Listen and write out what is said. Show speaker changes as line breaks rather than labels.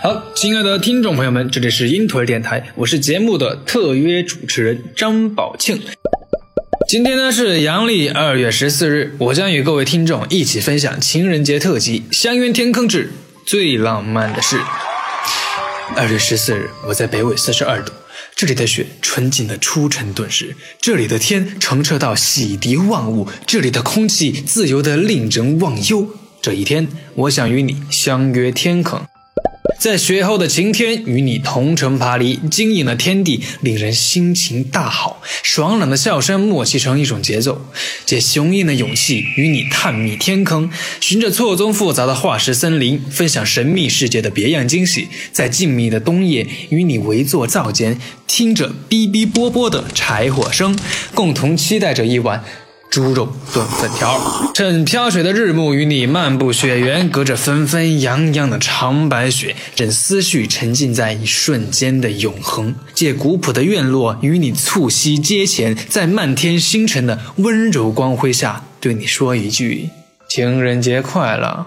好，亲爱的听众朋友们，这里是鹰腿电台，我是节目的特约主持人张宝庆。今天呢是阳历二月十四日，我将与各位听众一起分享情人节特辑《相约天坑之最浪漫的事》。二月十四日，我在北纬四十二度，这里的雪纯净的出尘遁世，这里的天澄澈到洗涤万物，这里的空气自由的令人忘忧。这一天，我想与你相约天坑。在雪后的晴天，与你同城爬犁，晶莹的天地令人心情大好，爽朗的笑声默契成一种节奏，借雄鹰的勇气与你探秘天坑，循着错综复杂的化石森林，分享神秘世界的别样惊喜，在静谧的冬夜与你围坐灶间，听着哔哔啵啵的柴火声，共同期待着一晚。猪肉炖粉条，趁飘雪的日暮，与你漫步雪原，隔着纷纷扬扬的长白雪，任思绪沉浸在一瞬间的永恒。借古朴的院落，与你促膝阶前，在漫天星辰的温柔光辉下，对你说一句：情人节快乐。